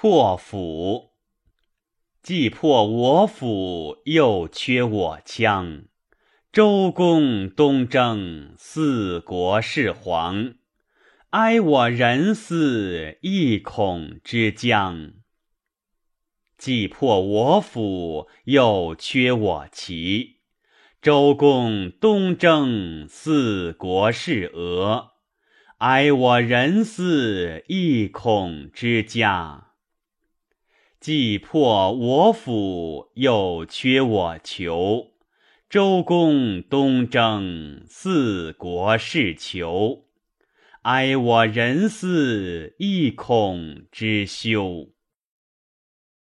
破釜。既破我釜，又缺我枪。周公东征，四国事黄。哀我人思，意恐之将。既破我釜，又缺我旗。周公东征，四国是俄。哀我人思，意恐之家。既破我府，又缺我求。周公东征，四国事求。哀我人思，亦恐之休。